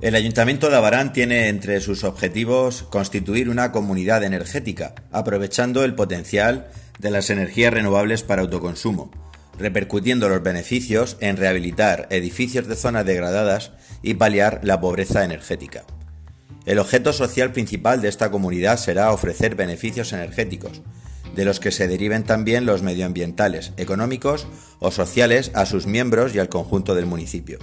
El Ayuntamiento de Abarán tiene entre sus objetivos constituir una comunidad energética, aprovechando el potencial de las energías renovables para autoconsumo, repercutiendo los beneficios en rehabilitar edificios de zonas degradadas y paliar la pobreza energética. El objeto social principal de esta comunidad será ofrecer beneficios energéticos, de los que se deriven también los medioambientales, económicos o sociales a sus miembros y al conjunto del municipio.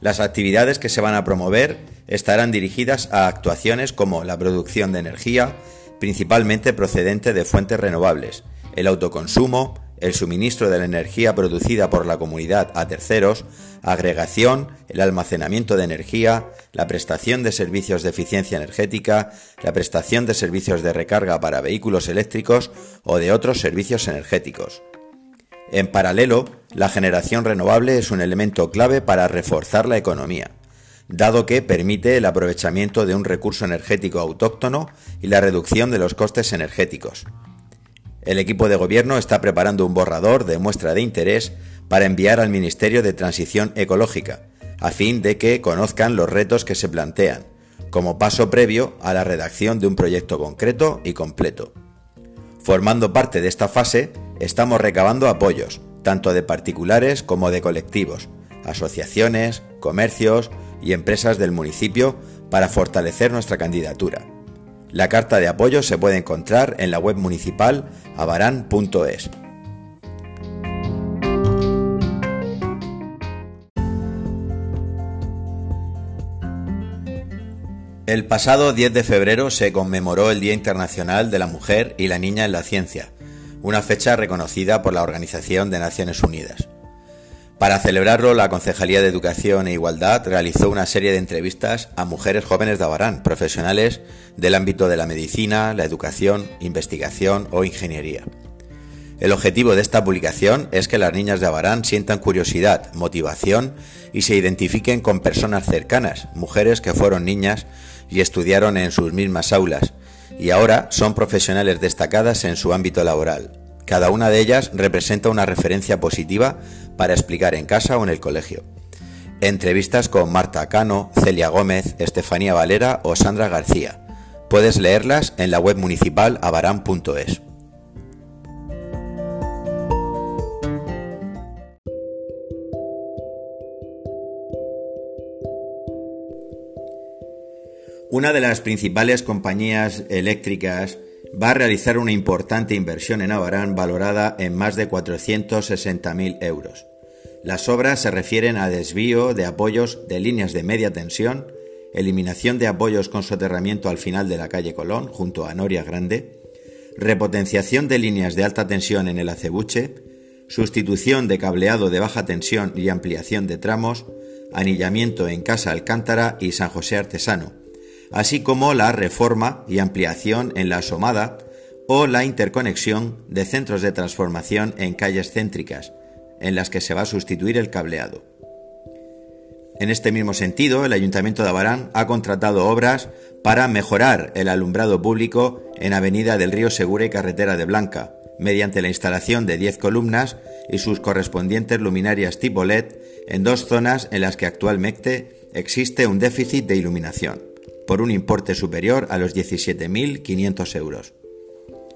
Las actividades que se van a promover estarán dirigidas a actuaciones como la producción de energía, principalmente procedente de fuentes renovables, el autoconsumo, el suministro de la energía producida por la comunidad a terceros, agregación, el almacenamiento de energía, la prestación de servicios de eficiencia energética, la prestación de servicios de recarga para vehículos eléctricos o de otros servicios energéticos. En paralelo, la generación renovable es un elemento clave para reforzar la economía, dado que permite el aprovechamiento de un recurso energético autóctono y la reducción de los costes energéticos. El equipo de gobierno está preparando un borrador de muestra de interés para enviar al Ministerio de Transición Ecológica, a fin de que conozcan los retos que se plantean, como paso previo a la redacción de un proyecto concreto y completo. Formando parte de esta fase, estamos recabando apoyos, tanto de particulares como de colectivos, asociaciones, comercios y empresas del municipio para fortalecer nuestra candidatura. La carta de apoyo se puede encontrar en la web municipal avaran.es. El pasado 10 de febrero se conmemoró el Día Internacional de la Mujer y la Niña en la Ciencia, una fecha reconocida por la Organización de Naciones Unidas. Para celebrarlo, la Concejalía de Educación e Igualdad realizó una serie de entrevistas a mujeres jóvenes de Abarán, profesionales del ámbito de la medicina, la educación, investigación o ingeniería. El objetivo de esta publicación es que las niñas de Abarán sientan curiosidad, motivación y se identifiquen con personas cercanas, mujeres que fueron niñas y estudiaron en sus mismas aulas, y ahora son profesionales destacadas en su ámbito laboral. Cada una de ellas representa una referencia positiva para explicar en casa o en el colegio. Entrevistas con Marta Cano, Celia Gómez, Estefanía Valera o Sandra García. Puedes leerlas en la web municipal abarán.es. Una de las principales compañías eléctricas va a realizar una importante inversión en Abarán valorada en más de 460.000 euros. Las obras se refieren a desvío de apoyos de líneas de media tensión, eliminación de apoyos con soterramiento al final de la calle Colón, junto a Noria Grande, repotenciación de líneas de alta tensión en el acebuche, sustitución de cableado de baja tensión y ampliación de tramos, anillamiento en Casa Alcántara y San José Artesano, así como la reforma y ampliación en la asomada o la interconexión de centros de transformación en calles céntricas, en las que se va a sustituir el cableado. En este mismo sentido, el Ayuntamiento de Abarán ha contratado obras para mejorar el alumbrado público en Avenida del Río Segura y Carretera de Blanca, mediante la instalación de 10 columnas y sus correspondientes luminarias tipo LED en dos zonas en las que actualmente existe un déficit de iluminación por un importe superior a los 17.500 euros.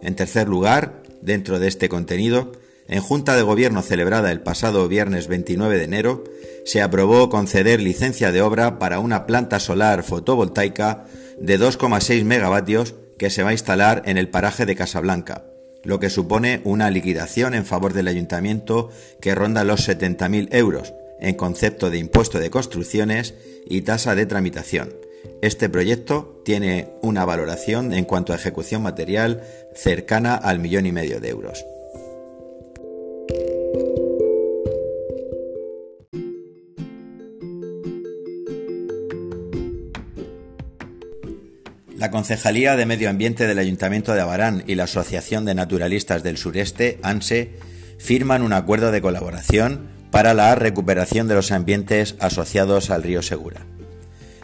En tercer lugar, dentro de este contenido, en Junta de Gobierno celebrada el pasado viernes 29 de enero, se aprobó conceder licencia de obra para una planta solar fotovoltaica de 2,6 megavatios que se va a instalar en el paraje de Casablanca, lo que supone una liquidación en favor del ayuntamiento que ronda los 70.000 euros en concepto de impuesto de construcciones y tasa de tramitación, este proyecto tiene una valoración en cuanto a ejecución material cercana al millón y medio de euros. La Concejalía de Medio Ambiente del Ayuntamiento de Abarán y la Asociación de Naturalistas del Sureste, ANSE, firman un acuerdo de colaboración para la recuperación de los ambientes asociados al río Segura.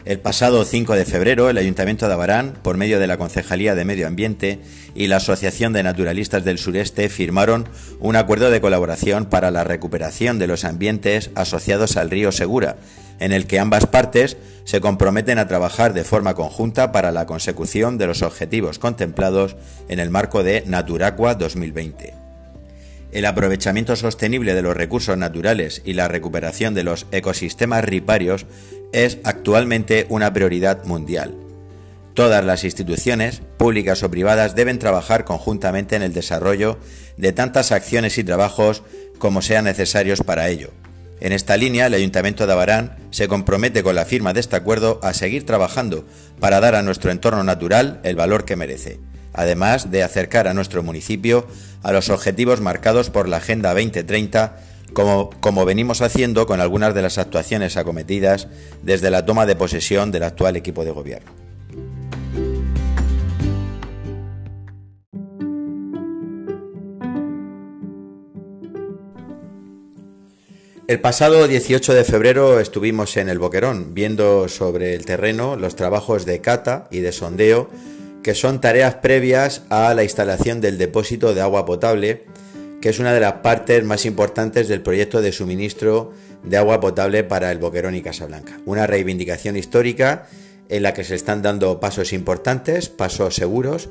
El pasado 5 de febrero, el Ayuntamiento de Abarán, por medio de la Concejalía de Medio Ambiente y la Asociación de Naturalistas del Sureste, firmaron un acuerdo de colaboración para la recuperación de los ambientes asociados al río Segura, en el que ambas partes se comprometen a trabajar de forma conjunta para la consecución de los objetivos contemplados en el marco de Naturacua 2020. El aprovechamiento sostenible de los recursos naturales y la recuperación de los ecosistemas riparios es actualmente una prioridad mundial. Todas las instituciones, públicas o privadas, deben trabajar conjuntamente en el desarrollo de tantas acciones y trabajos como sean necesarios para ello. En esta línea, el Ayuntamiento de Abarán se compromete con la firma de este acuerdo a seguir trabajando para dar a nuestro entorno natural el valor que merece, además de acercar a nuestro municipio a los objetivos marcados por la Agenda 2030 como, como, venimos haciendo con algunas de las actuaciones acometidas desde la toma de posesión del actual equipo de gobierno. El pasado 18 de febrero estuvimos en el Boquerón viendo sobre el terreno los trabajos de cata y de sondeo, que son tareas previas a la instalación del depósito de agua potable que es una de las partes más importantes del proyecto de suministro de agua potable para el Boquerón y Casablanca. Una reivindicación histórica en la que se están dando pasos importantes, pasos seguros,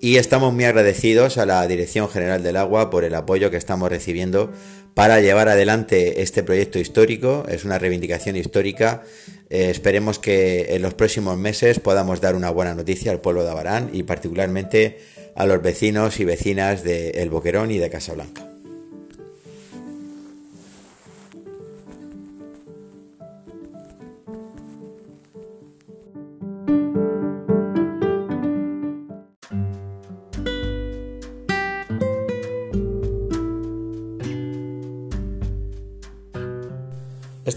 y estamos muy agradecidos a la Dirección General del Agua por el apoyo que estamos recibiendo para llevar adelante este proyecto histórico. Es una reivindicación histórica. Eh, esperemos que en los próximos meses podamos dar una buena noticia al pueblo de Abarán y particularmente a los vecinos y vecinas de El Boquerón y de Casablanca.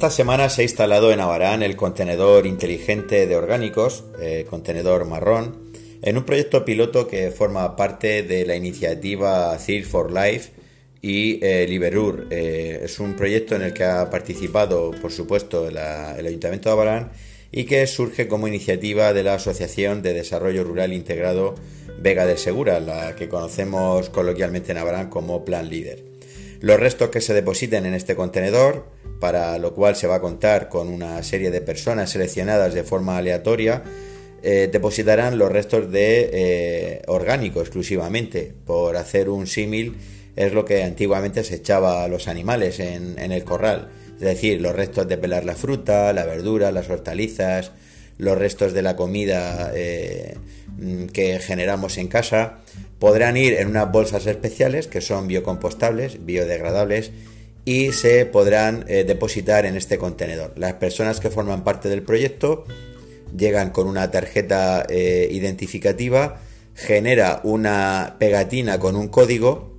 Esta semana se ha instalado en Abarán el contenedor inteligente de orgánicos, eh, contenedor marrón, en un proyecto piloto que forma parte de la iniciativa CIR for Life y eh, Liberur. Eh, es un proyecto en el que ha participado, por supuesto, el Ayuntamiento de Abarán y que surge como iniciativa de la Asociación de Desarrollo Rural Integrado Vega de Segura, la que conocemos coloquialmente en Abarán como Plan Líder. Los restos que se depositen en este contenedor, para lo cual se va a contar con una serie de personas seleccionadas de forma aleatoria, eh, depositarán los restos de eh, orgánico exclusivamente. Por hacer un símil, es lo que antiguamente se echaba a los animales en, el corral. Es decir, los restos de pelar la fruta, la verdura, las hortalizas, los restos de la comida eh, mm, que generamos en casa, podrán ir en unas bolsas especiales que son biocompostables, biodegradables y se podrán depositar en este contenedor. Las personas que forman parte del proyecto llegan con una tarjeta eh, identificativa, genera una pegatina con un código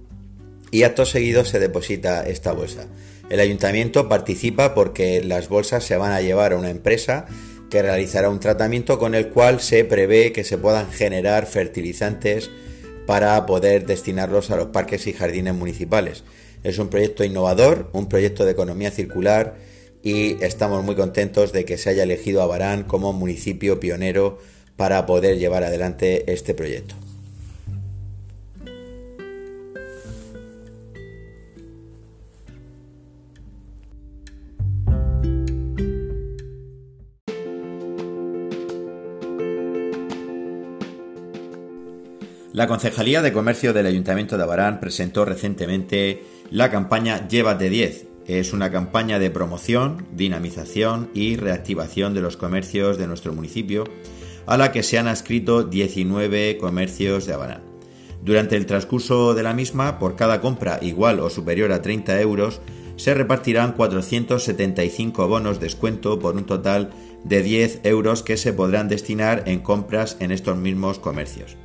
y acto seguido se deposita esta bolsa. El ayuntamiento participa porque las bolsas se van a llevar a una empresa que realizará un tratamiento con el cual se prevé que se puedan generar fertilizantes para poder destinarlos a los parques y jardines municipales. Es un proyecto innovador, un proyecto de economía circular y estamos muy contentos de que se haya elegido a Barán como municipio pionero para poder llevar adelante este proyecto. La Concejalía de Comercio del Ayuntamiento de Abarán presentó recientemente la campaña Llévate 10, es una campaña de promoción, dinamización y reactivación de los comercios de nuestro municipio, a la que se han adscrito 19 comercios de Habanán. Durante el transcurso de la misma, por cada compra igual o superior a 30 euros, se repartirán 475 bonos descuento por un total de 10 euros que se podrán destinar en compras en estos mismos comercios.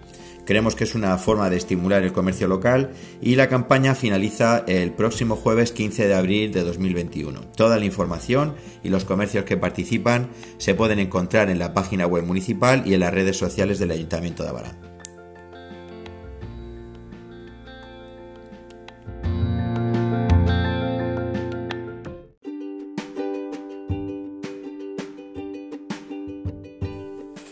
Creemos que es una forma de estimular el comercio local y la campaña finaliza el próximo jueves 15 de abril de 2021. Toda la información y los comercios que participan se pueden encontrar en la página web municipal y en las redes sociales del Ayuntamiento de Abarán.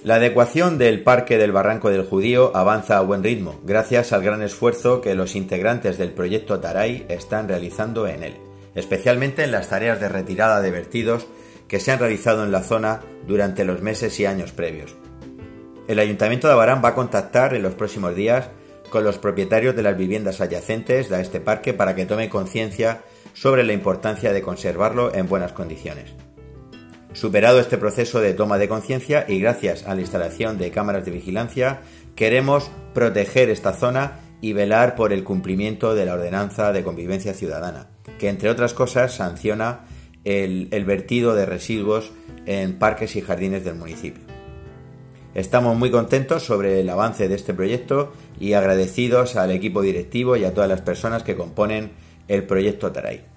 La adecuación del Parque del Barranco del Judío avanza a buen ritmo, gracias al gran esfuerzo que los integrantes del proyecto Taray están realizando en él, especialmente en las tareas de retirada de vertidos que se han realizado en la zona durante los meses y años previos. El Ayuntamiento de Abarán va a contactar en los próximos días con los propietarios de las viviendas adyacentes a este parque para que tome conciencia sobre la importancia de conservarlo en buenas condiciones. Superado este proceso de toma de conciencia y gracias a la instalación de cámaras de vigilancia, queremos proteger esta zona y velar por el cumplimiento de la ordenanza de convivencia ciudadana, que entre otras cosas sanciona el, vertido de residuos en parques y jardines del municipio. Estamos muy contentos sobre el avance de este proyecto y agradecidos al equipo directivo y a todas las personas que componen el proyecto Taray.